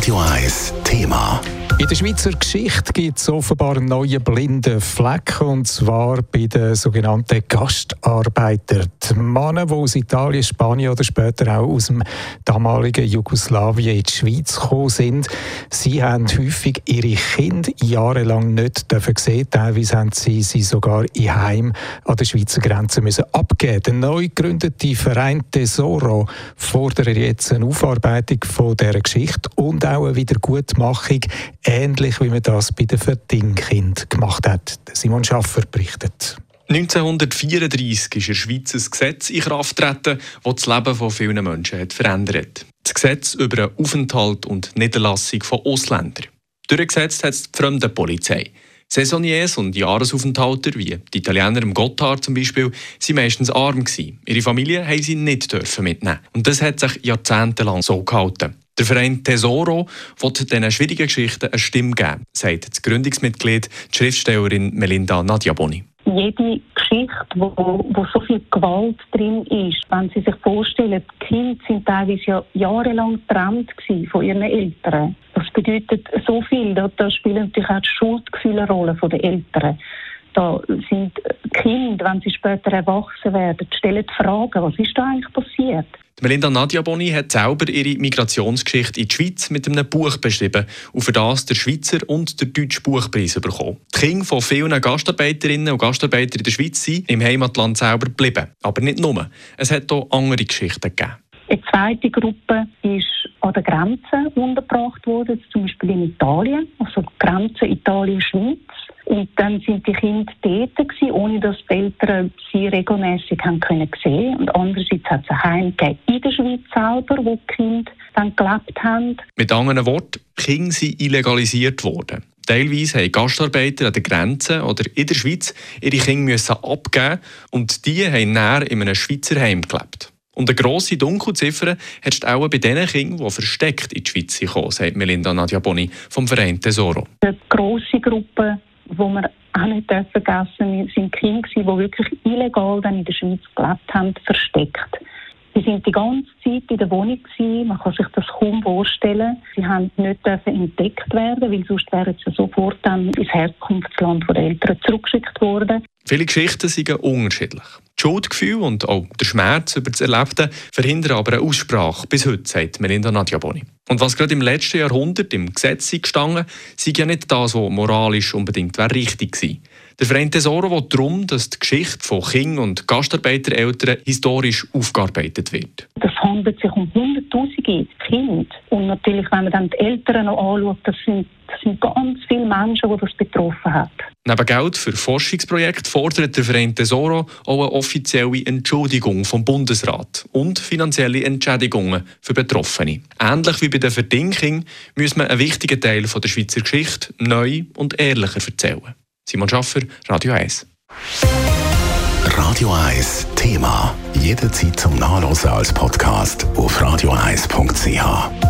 Radio 1 Thema. In der Schweizer Geschichte gibt es offenbar einen neuen blinden Fleck, und zwar bei den sogenannten Gastarbeitern. Die Männer, die aus Italien, Spanien oder später auch aus dem damaligen Jugoslawien in die Schweiz gekommen sind, sie haben häufig ihre Kinder jahrelang nicht dürfen sehen. Teilweise haben sie sie sogar in Heim an der Schweizer Grenze müssen abgeben. Der neu gegründete Verein Tesoro fordert jetzt eine Aufarbeitung von dieser Geschichte und auch eine Wiedergutmachung ähnlich wie man das bei den Verdingkind gemacht hat. Simon Schaffer berichtet. 1934 ist ein Gesetz in Kraft getreten, das das Leben von vielen Menschen hat verändert. Das Gesetz über den Aufenthalt und Niederlassung von Ausländern. Durchgesetzt hat es die Fremdenpolizei. Saisoniers und Jahresaufenthalter, wie die Italiener im Gotthard zum Beispiel, waren meistens arm. Ihre Familie haben sie nicht mitnehmen Und das hat sich jahrzehntelang so gehalten. Der Verein Tesoro will diesen schwierigen Geschichten eine Stimme geben, sagt das Gründungsmitglied, die Schriftstellerin Melinda Nadjaboni. Jede Geschichte, wo, wo so viel Gewalt drin ist, wenn Sie sich vorstellen, die Kinder sind teilweise ja jahrelang getrennt von ihren Eltern. Das bedeutet so viel, da, da spielen natürlich auch die Schuldgefühle eine Rolle den Eltern. Da sind Kinder, wenn sie später erwachsen werden, stellen die Fragen, was ist da eigentlich passiert? Melinda Nadjaboni hat selber ihre Migrationsgeschichte in die Schweiz mit einem Buch beschrieben und für das der Schweizer und der deutsche Buchpreis bekommen. Die Kinder von vielen Gastarbeiterinnen und Gastarbeitern in der Schweiz sind im Heimatland selber geblieben. Aber nicht nur. Es hat auch andere Geschichten gegeben. Eine zweite Gruppe ist an der Grenze untergebracht worden, zum Beispiel in Italien, also Grenze Italien-Schweiz. Und dann sind die Kinder dort gewesen, ohne dass die Eltern sie regelmäßig haben können sehen. Und andererseits hat es ein Heim in der Schweiz selber, wo die Kinder dann gelebt haben. Mit anderen Worten, Kinder sind illegalisiert worden. Teilweise haben Gastarbeiter an der Grenze oder in der Schweiz ihre Kinder müssen abgeben und die haben näher in einem Schweizer Heim gelebt. Und eine grosse Dunkelziffer du auch bei den Kindern, die versteckt in die Schweiz kommen, sagt Melinda Nadjaboni vom Verein Tesoro. Eine grosse Gruppe wo wir auch nicht vergessen sind Kinder, die wirklich illegal dann in der Schweiz gelebt haben, versteckt. Sie sind die ganze Zeit in der Wohnung gewesen. Man kann sich das kaum vorstellen. Sie haben nicht entdeckt werden, weil sonst wären sie sofort dann ins Herkunftsland der Eltern zurückgeschickt worden. Viele Geschichten sind unterschiedlich. Schuldgefühl und auch der Schmerz über das Erlebte verhindern aber eine Aussprache bis heute, sagt Melinda Nadjaboni. Und was gerade im letzten Jahrhundert im Gesetz gestanden sei ja nicht das, was moralisch unbedingt richtig gewesen. Der Verein Tesoro will darum, dass die Geschichte von Kindern und Gastarbeitereltern historisch aufgearbeitet wird. Das handelt sich um hunderttausende Kinder. Und natürlich, wenn man dann die Eltern noch anschaut, das sind, das sind ganz viele Menschen, die das betroffen hat. Neben Geld für Forschungsprojekte fordert der Verein Tesoro auch eine offizielle Entschuldigung vom Bundesrat und finanzielle Entschädigungen für Betroffene. Ähnlich wie bei den Verdinking muss man einen wichtigen Teil der Schweizer Geschichte neu und ehrlicher erzählen. Simon Schaffer, Radio 1. Radio 1 Thema. Jederzeit zum Nachlesen als Podcast auf radio1.ch.